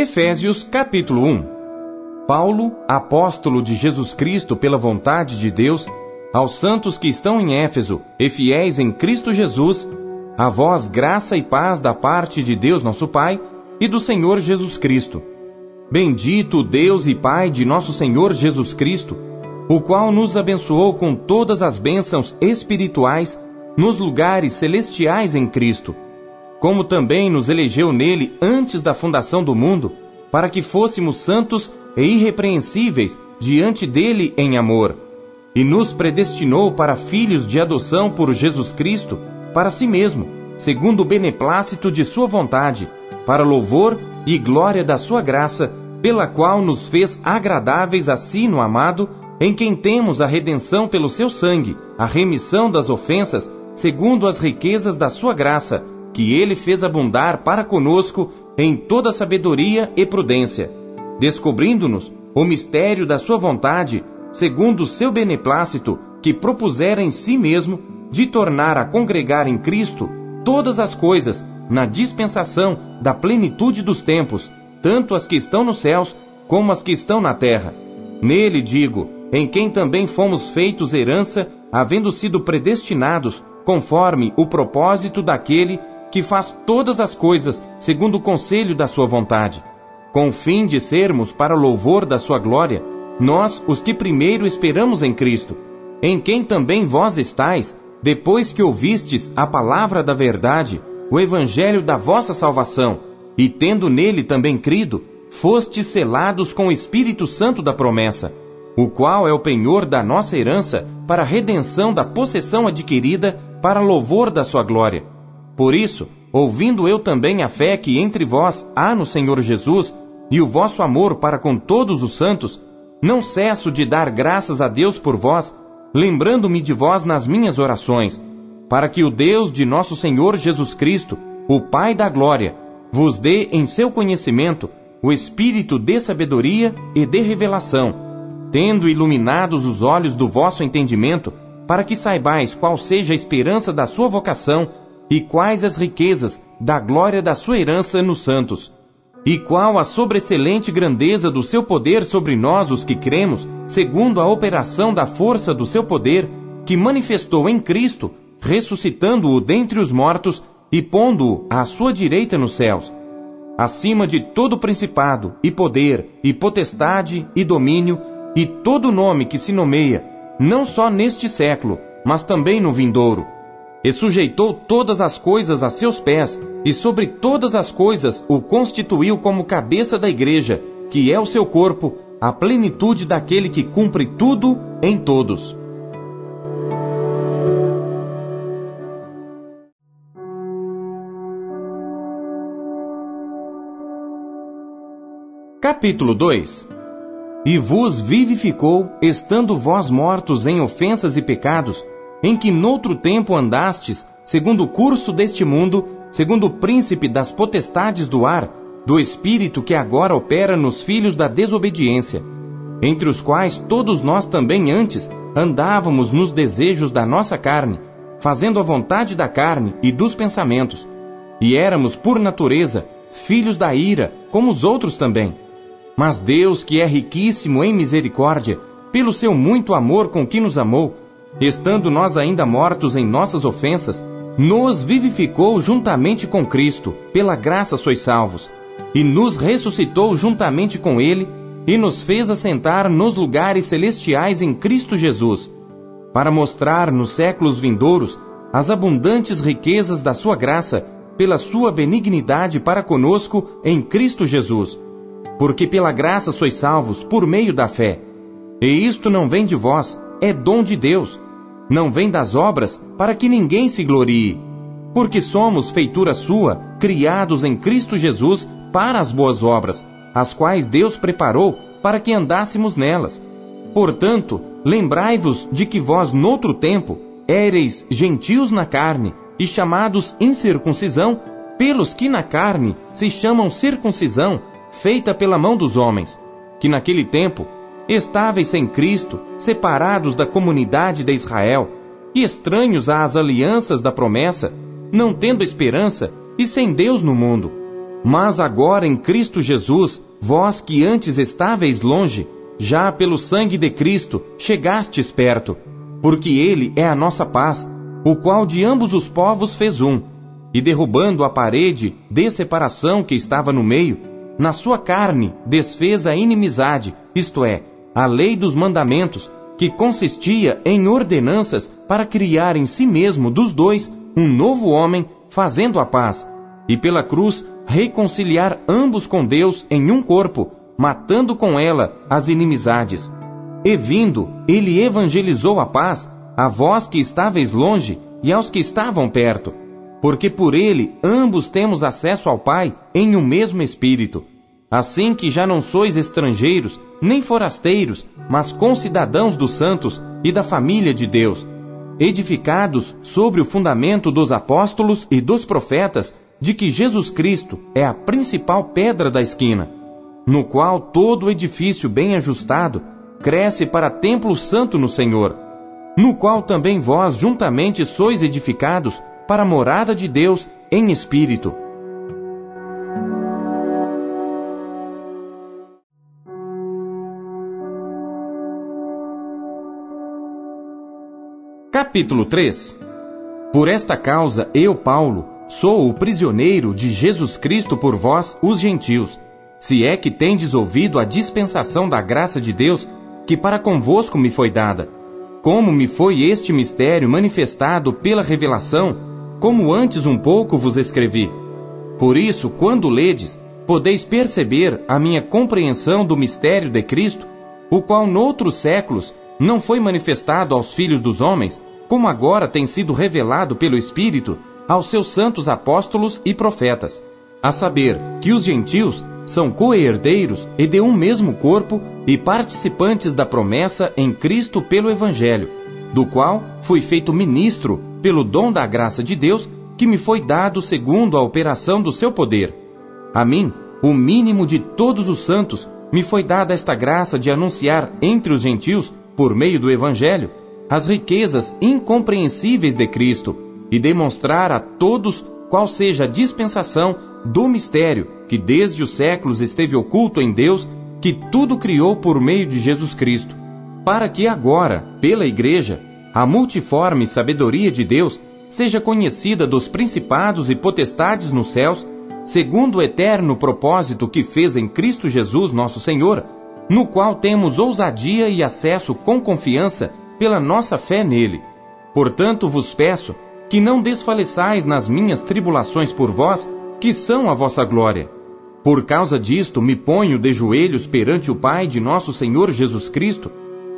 Efésios capítulo 1 Paulo, apóstolo de Jesus Cristo pela vontade de Deus, aos santos que estão em Éfeso e fiéis em Cristo Jesus, a vós graça e paz da parte de Deus nosso Pai e do Senhor Jesus Cristo. Bendito Deus e Pai de nosso Senhor Jesus Cristo, o qual nos abençoou com todas as bênçãos espirituais nos lugares celestiais em Cristo como também nos elegeu nele antes da fundação do mundo, para que fôssemos santos e irrepreensíveis diante dele em amor, e nos predestinou para filhos de adoção por Jesus Cristo, para si mesmo, segundo o beneplácito de sua vontade, para louvor e glória da sua graça, pela qual nos fez agradáveis a si no amado, em quem temos a redenção pelo seu sangue, a remissão das ofensas, segundo as riquezas da sua graça, que ele fez abundar para conosco em toda sabedoria e prudência, descobrindo-nos o mistério da sua vontade, segundo o seu beneplácito, que propusera em si mesmo de tornar a congregar em Cristo todas as coisas na dispensação da plenitude dos tempos, tanto as que estão nos céus como as que estão na terra. Nele digo, em quem também fomos feitos herança, havendo sido predestinados conforme o propósito daquele que faz todas as coisas segundo o conselho da sua vontade, com o fim de sermos para louvor da sua glória, nós os que primeiro esperamos em Cristo, em quem também vós estáis, depois que ouvistes a palavra da verdade, o evangelho da vossa salvação, e tendo nele também crido, fostes selados com o Espírito Santo da promessa, o qual é o penhor da nossa herança para a redenção da possessão adquirida para louvor da sua glória por isso, ouvindo eu também a fé que entre vós há no Senhor Jesus, e o vosso amor para com todos os santos, não cesso de dar graças a Deus por vós, lembrando-me de vós nas minhas orações, para que o Deus de nosso Senhor Jesus Cristo, o Pai da glória, vos dê em seu conhecimento o espírito de sabedoria e de revelação, tendo iluminados os olhos do vosso entendimento, para que saibais qual seja a esperança da sua vocação e quais as riquezas da glória da sua herança nos santos? E qual a sobreexcelente grandeza do seu poder sobre nós, os que cremos, segundo a operação da força do seu poder, que manifestou em Cristo, ressuscitando-o dentre os mortos e pondo-o à sua direita nos céus, acima de todo principado, e poder, e potestade, e domínio, e todo nome que se nomeia, não só neste século, mas também no vindouro e sujeitou todas as coisas a seus pés, e sobre todas as coisas o constituiu como cabeça da igreja, que é o seu corpo, a plenitude daquele que cumpre tudo em todos. Capítulo 2 E vos vivificou, estando vós mortos em ofensas e pecados, em que noutro tempo andastes, segundo o curso deste mundo, segundo o príncipe das potestades do ar, do espírito que agora opera nos filhos da desobediência, entre os quais todos nós também antes andávamos nos desejos da nossa carne, fazendo a vontade da carne e dos pensamentos, e éramos por natureza filhos da ira, como os outros também. Mas Deus, que é riquíssimo em misericórdia, pelo seu muito amor com que nos amou, estando nós ainda mortos em nossas ofensas, nos vivificou juntamente com Cristo, pela graça sois salvos, e nos ressuscitou juntamente com Ele, e nos fez assentar nos lugares celestiais em Cristo Jesus, para mostrar nos séculos vindouros as abundantes riquezas da Sua graça, pela Sua benignidade para conosco em Cristo Jesus. Porque pela graça sois salvos por meio da fé. E isto não vem de vós, é dom de Deus. Não vem das obras para que ninguém se glorie. Porque somos feitura sua, criados em Cristo Jesus para as boas obras, as quais Deus preparou para que andássemos nelas. Portanto, lembrai-vos de que vós, noutro tempo, éreis gentios na carne e chamados incircuncisão, pelos que na carne se chamam circuncisão, feita pela mão dos homens, que naquele tempo estáveis sem Cristo, separados da comunidade de Israel, e estranhos às alianças da promessa, não tendo esperança e sem Deus no mundo. Mas agora em Cristo Jesus, vós que antes estáveis longe, já pelo sangue de Cristo chegastes perto, porque Ele é a nossa paz, o qual de ambos os povos fez um, e derrubando a parede de separação que estava no meio, na sua carne desfez a inimizade, isto é, a lei dos mandamentos, que consistia em ordenanças para criar em si mesmo dos dois um novo homem, fazendo a paz, e pela cruz reconciliar ambos com Deus em um corpo, matando com ela as inimizades. E vindo, ele evangelizou a paz a vós que estáveis longe e aos que estavam perto, porque por ele ambos temos acesso ao Pai em um mesmo Espírito. Assim que já não sois estrangeiros, nem forasteiros, mas concidadãos dos santos e da família de Deus, edificados sobre o fundamento dos apóstolos e dos profetas, de que Jesus Cristo é a principal pedra da esquina, no qual todo edifício bem ajustado cresce para templo santo no Senhor, no qual também vós juntamente sois edificados para a morada de Deus em espírito. Capítulo 3 Por esta causa, eu, Paulo, sou o prisioneiro de Jesus Cristo por vós, os gentios, se é que tendes ouvido a dispensação da graça de Deus que para convosco me foi dada. Como me foi este mistério manifestado pela revelação, como antes um pouco vos escrevi. Por isso, quando ledes, podeis perceber a minha compreensão do mistério de Cristo, o qual noutros séculos não foi manifestado aos filhos dos homens, como agora tem sido revelado pelo Espírito aos seus santos apóstolos e profetas, a saber que os gentios são co-herdeiros e de um mesmo corpo e participantes da promessa em Cristo pelo Evangelho, do qual fui feito ministro pelo dom da graça de Deus que me foi dado segundo a operação do seu poder. A mim, o mínimo de todos os santos, me foi dada esta graça de anunciar entre os gentios por meio do Evangelho, as riquezas incompreensíveis de Cristo e demonstrar a todos qual seja a dispensação do mistério que desde os séculos esteve oculto em Deus, que tudo criou por meio de Jesus Cristo, para que agora, pela Igreja, a multiforme sabedoria de Deus seja conhecida dos principados e potestades nos céus, segundo o eterno propósito que fez em Cristo Jesus nosso Senhor no qual temos ousadia e acesso com confiança pela nossa fé nele. Portanto, vos peço que não desfaleçais nas minhas tribulações por vós, que são a vossa glória. Por causa disto, me ponho de joelhos perante o Pai de nosso Senhor Jesus Cristo,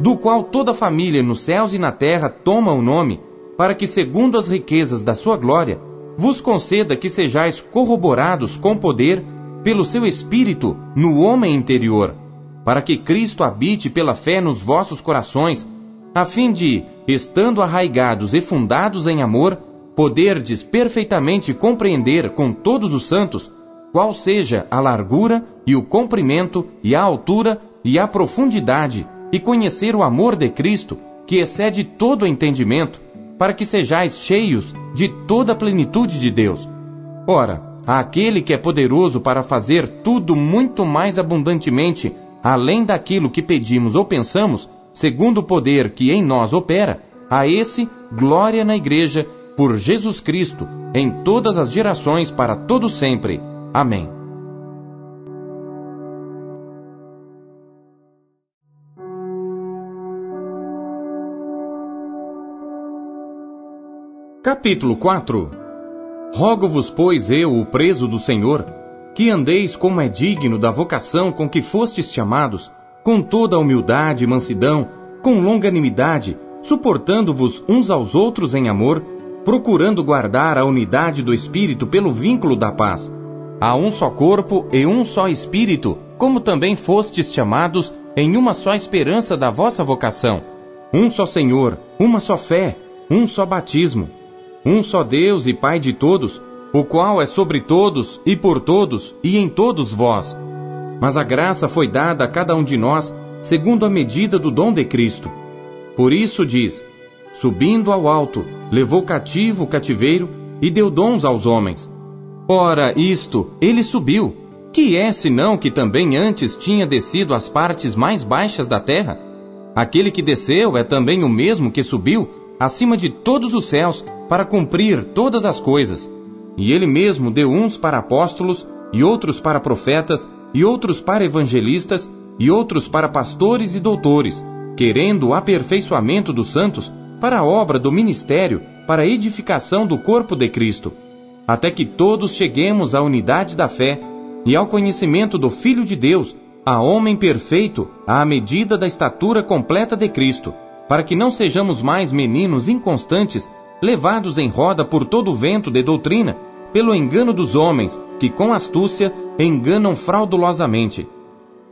do qual toda família nos céus e na terra toma o nome, para que, segundo as riquezas da sua glória, vos conceda que sejais corroborados com poder pelo seu Espírito no homem interior para que Cristo habite pela fé nos vossos corações, a fim de, estando arraigados e fundados em amor, poderdes perfeitamente compreender com todos os santos qual seja a largura e o comprimento e a altura e a profundidade, e conhecer o amor de Cristo, que excede todo entendimento, para que sejais cheios de toda a plenitude de Deus. Ora, aquele que é poderoso para fazer tudo muito mais abundantemente além daquilo que pedimos ou pensamos, segundo o poder que em nós opera, a esse glória na Igreja, por Jesus Cristo, em todas as gerações, para todo sempre. Amém. Capítulo 4 Rogo-vos, pois, eu, o preso do Senhor, que andeis como é digno da vocação com que fostes chamados, com toda a humildade e mansidão, com longanimidade, suportando-vos uns aos outros em amor, procurando guardar a unidade do Espírito pelo vínculo da paz. Há um só corpo e um só Espírito, como também fostes chamados em uma só esperança da vossa vocação. Um só Senhor, uma só fé, um só batismo. Um só Deus e Pai de todos, o qual é sobre todos e por todos e em todos vós. Mas a graça foi dada a cada um de nós segundo a medida do dom de Cristo. Por isso diz: Subindo ao alto, levou cativo o cativeiro e deu dons aos homens. Ora, isto, ele subiu, que é senão que também antes tinha descido às partes mais baixas da terra? Aquele que desceu é também o mesmo que subiu acima de todos os céus para cumprir todas as coisas. E ele mesmo deu uns para apóstolos, e outros para profetas, e outros para evangelistas, e outros para pastores e doutores, querendo o aperfeiçoamento dos santos para a obra do ministério, para a edificação do corpo de Cristo, até que todos cheguemos à unidade da fé e ao conhecimento do Filho de Deus, a homem perfeito, à medida da estatura completa de Cristo, para que não sejamos mais meninos inconstantes, levados em roda por todo o vento de doutrina, pelo engano dos homens, que com astúcia enganam fraudulosamente.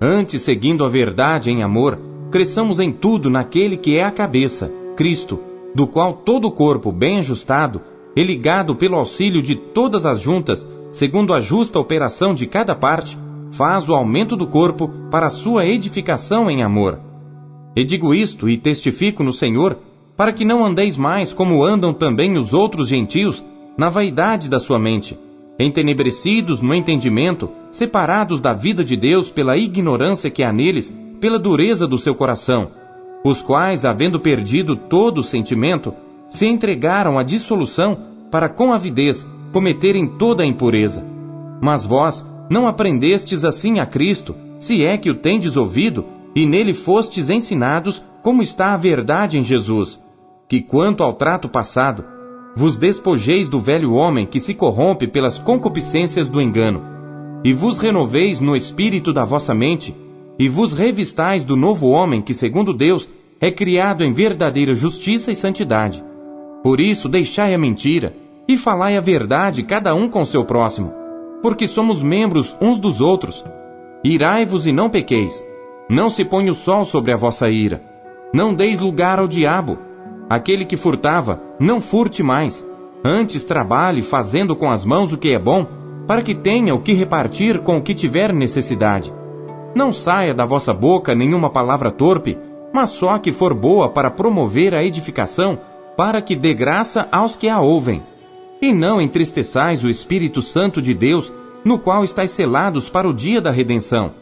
Antes, seguindo a verdade em amor, cresçamos em tudo naquele que é a cabeça, Cristo, do qual todo o corpo, bem ajustado, e ligado pelo auxílio de todas as juntas, segundo a justa operação de cada parte, faz o aumento do corpo para sua edificação em amor. E digo isto e testifico no Senhor, para que não andeis mais como andam também os outros gentios, na vaidade da sua mente, entenebrecidos no entendimento, separados da vida de Deus pela ignorância que há neles, pela dureza do seu coração, os quais, havendo perdido todo o sentimento, se entregaram à dissolução para com avidez cometerem toda a impureza. Mas vós não aprendestes assim a Cristo, se é que o tendes ouvido, e nele fostes ensinados como está a verdade em Jesus, que quanto ao trato passado, vos despojeis do velho homem que se corrompe pelas concupiscências do engano, e vos renoveis no espírito da vossa mente, e vos revistais do novo homem que, segundo Deus, é criado em verdadeira justiça e santidade. Por isso, deixai a mentira e falai a verdade cada um com seu próximo, porque somos membros uns dos outros. Irai-vos e não pequeis. Não se ponha o sol sobre a vossa ira. Não deis lugar ao diabo. Aquele que furtava, não furte mais. Antes trabalhe fazendo com as mãos o que é bom, para que tenha o que repartir com o que tiver necessidade. Não saia da vossa boca nenhuma palavra torpe, mas só a que for boa para promover a edificação, para que dê graça aos que a ouvem. E não entristeçais o Espírito Santo de Deus, no qual estáis selados para o dia da redenção.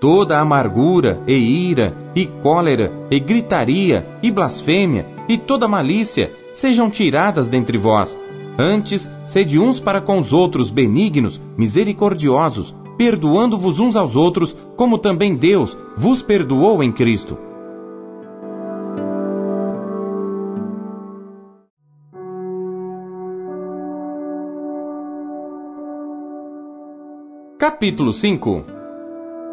Toda amargura, e ira, e cólera, e gritaria, e blasfêmia, e toda malícia sejam tiradas dentre vós. Antes, sede uns para com os outros benignos, misericordiosos, perdoando-vos uns aos outros, como também Deus vos perdoou em Cristo. Capítulo 5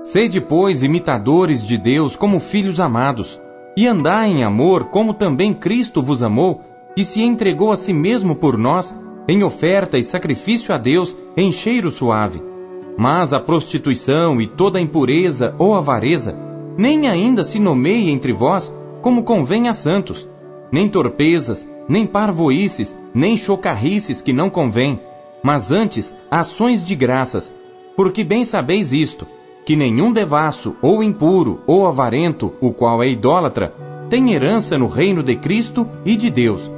Sede, pois, imitadores de Deus como filhos amados, e andai em amor como também Cristo vos amou e se entregou a si mesmo por nós, em oferta e sacrifício a Deus em cheiro suave. Mas a prostituição e toda impureza ou avareza, nem ainda se nomeie entre vós como convém a santos, nem torpezas, nem parvoices, nem chocarrices que não convém, mas antes ações de graças, porque bem sabeis isto, que nenhum devasso, ou impuro, ou avarento, o qual é idólatra, tem herança no reino de Cristo e de Deus.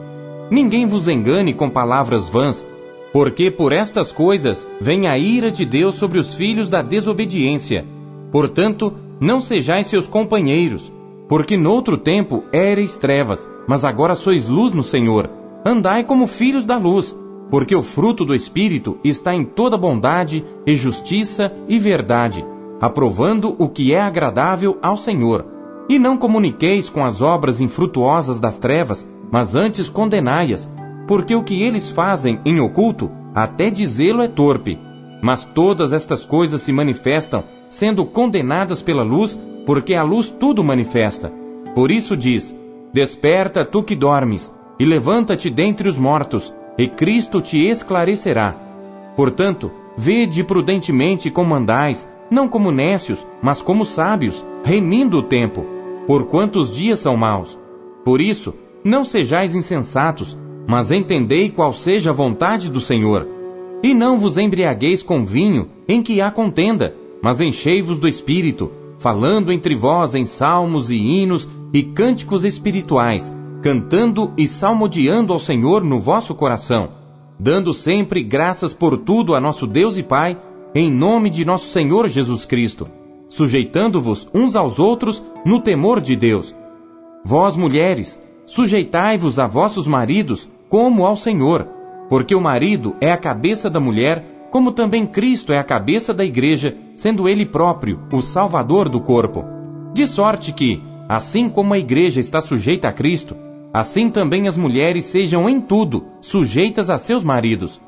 Ninguém vos engane com palavras vãs, porque por estas coisas vem a ira de Deus sobre os filhos da desobediência. Portanto, não sejais seus companheiros, porque noutro tempo éreis trevas, mas agora sois luz no Senhor. Andai como filhos da luz, porque o fruto do Espírito está em toda bondade e justiça e verdade, aprovando o que é agradável ao Senhor. E não comuniqueis com as obras infrutuosas das trevas, mas antes condenai-as, porque o que eles fazem em oculto, até dizê-lo é torpe. Mas todas estas coisas se manifestam, sendo condenadas pela luz, porque a luz tudo manifesta. Por isso diz: Desperta tu que dormes, e levanta-te dentre os mortos, e Cristo te esclarecerá. Portanto, vede prudentemente como andais, não como nécios, mas como sábios, remindo o tempo, porquanto os dias são maus. Por isso, não sejais insensatos, mas entendei qual seja a vontade do Senhor. E não vos embriagueis com vinho, em que há contenda, mas enchei-vos do Espírito, falando entre vós em salmos e hinos e cânticos espirituais, cantando e salmodiando ao Senhor no vosso coração. dando sempre graças por tudo a nosso Deus e Pai, em nome de nosso Senhor Jesus Cristo, sujeitando-vos uns aos outros no temor de Deus. Vós, mulheres, sujeitai-vos a vossos maridos como ao Senhor, porque o marido é a cabeça da mulher, como também Cristo é a cabeça da igreja, sendo ele próprio o salvador do corpo. De sorte que, assim como a igreja está sujeita a Cristo, assim também as mulheres sejam em tudo sujeitas a seus maridos.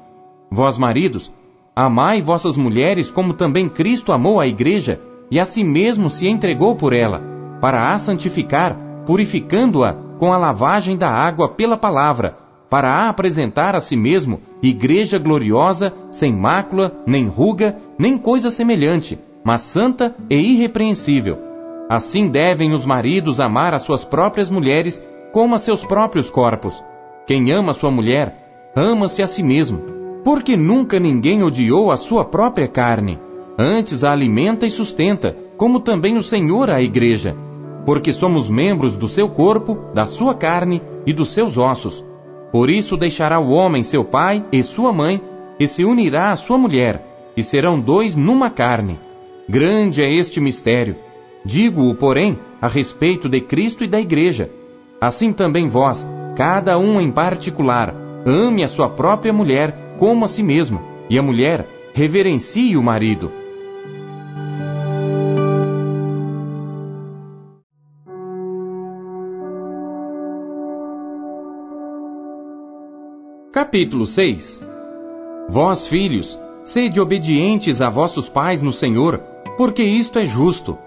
Vós, maridos, amai vossas mulheres como também Cristo amou a igreja e a si mesmo se entregou por ela, para a santificar, purificando-a com a lavagem da água pela palavra, para a apresentar a si mesmo igreja gloriosa, sem mácula, nem ruga, nem coisa semelhante, mas santa e irrepreensível. Assim devem os maridos amar as suas próprias mulheres como a seus próprios corpos. Quem ama sua mulher, ama-se a si mesmo, porque nunca ninguém odiou a sua própria carne. Antes a alimenta e sustenta, como também o Senhor a igreja, porque somos membros do seu corpo, da sua carne e dos seus ossos. Por isso deixará o homem seu pai e sua mãe, e se unirá à sua mulher, e serão dois numa carne. Grande é este mistério. Digo-o, porém, a respeito de Cristo e da Igreja. Assim também vós, cada um em particular, ame a sua própria mulher como a si mesmo, e a mulher reverencie o marido. Capítulo 6 Vós, filhos, sede obedientes a vossos pais no Senhor, porque isto é justo.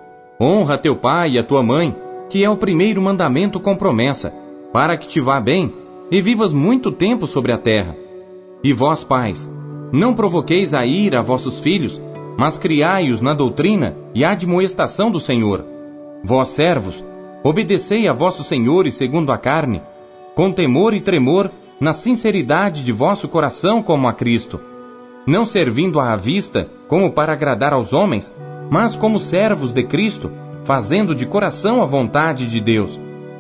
Honra teu pai e a tua mãe, que é o primeiro mandamento com promessa, para que te vá bem e vivas muito tempo sobre a terra. E vós, pais, não provoqueis a ira a vossos filhos, mas criai-os na doutrina e admoestação do Senhor. Vós, servos, obedecei a vossos senhores segundo a carne, com temor e tremor, na sinceridade de vosso coração como a Cristo, não servindo à vista como para agradar aos homens, mas como servos de Cristo, fazendo de coração a vontade de Deus,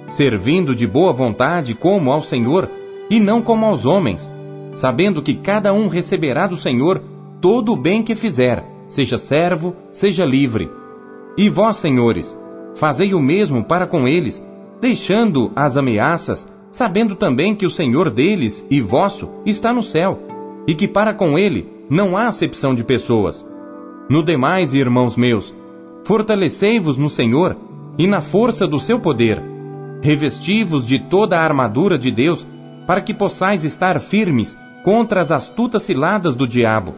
servindo de boa vontade como ao Senhor e não como aos homens, sabendo que cada um receberá do Senhor todo o bem que fizer, seja servo, seja livre. E vós, senhores, fazei o mesmo para com eles, deixando as ameaças sabendo também que o Senhor deles e vosso está no céu, e que para com ele não há acepção de pessoas. No demais, irmãos meus, fortalecei-vos no Senhor e na força do seu poder. Revesti-vos de toda a armadura de Deus, para que possais estar firmes contra as astutas ciladas do diabo.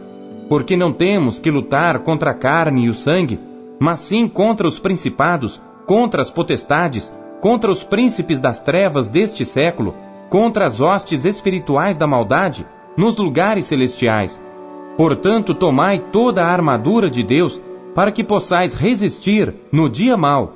Porque não temos que lutar contra a carne e o sangue, mas sim contra os principados, contra as potestades, contra os príncipes das trevas deste século, contra as hostes espirituais da maldade nos lugares celestiais. Portanto, tomai toda a armadura de Deus, para que possais resistir no dia mau,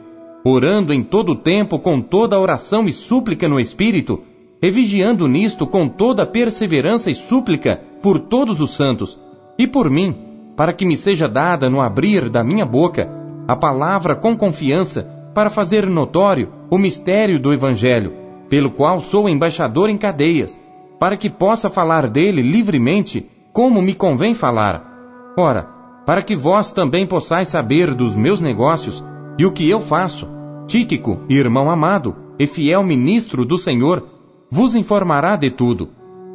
orando em todo o tempo com toda oração e súplica no Espírito, e vigiando nisto com toda perseverança e súplica por todos os santos, e por mim, para que me seja dada no abrir da minha boca a palavra com confiança, para fazer notório o mistério do Evangelho, pelo qual sou embaixador em cadeias, para que possa falar dele livremente, como me convém falar. Ora, para que vós também possais saber dos meus negócios e o que eu faço, Tíquico, irmão amado e fiel ministro do Senhor, vos informará de tudo,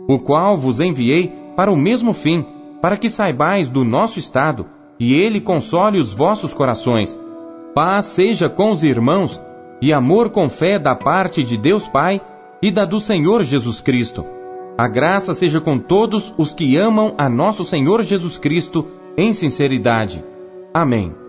o qual vos enviei para o mesmo fim, para que saibais do nosso estado, e ele console os vossos corações Paz seja com os irmãos e amor com fé da parte de Deus Pai e da do Senhor Jesus Cristo. A graça seja com todos os que amam a nosso Senhor Jesus Cristo em sinceridade. Amém.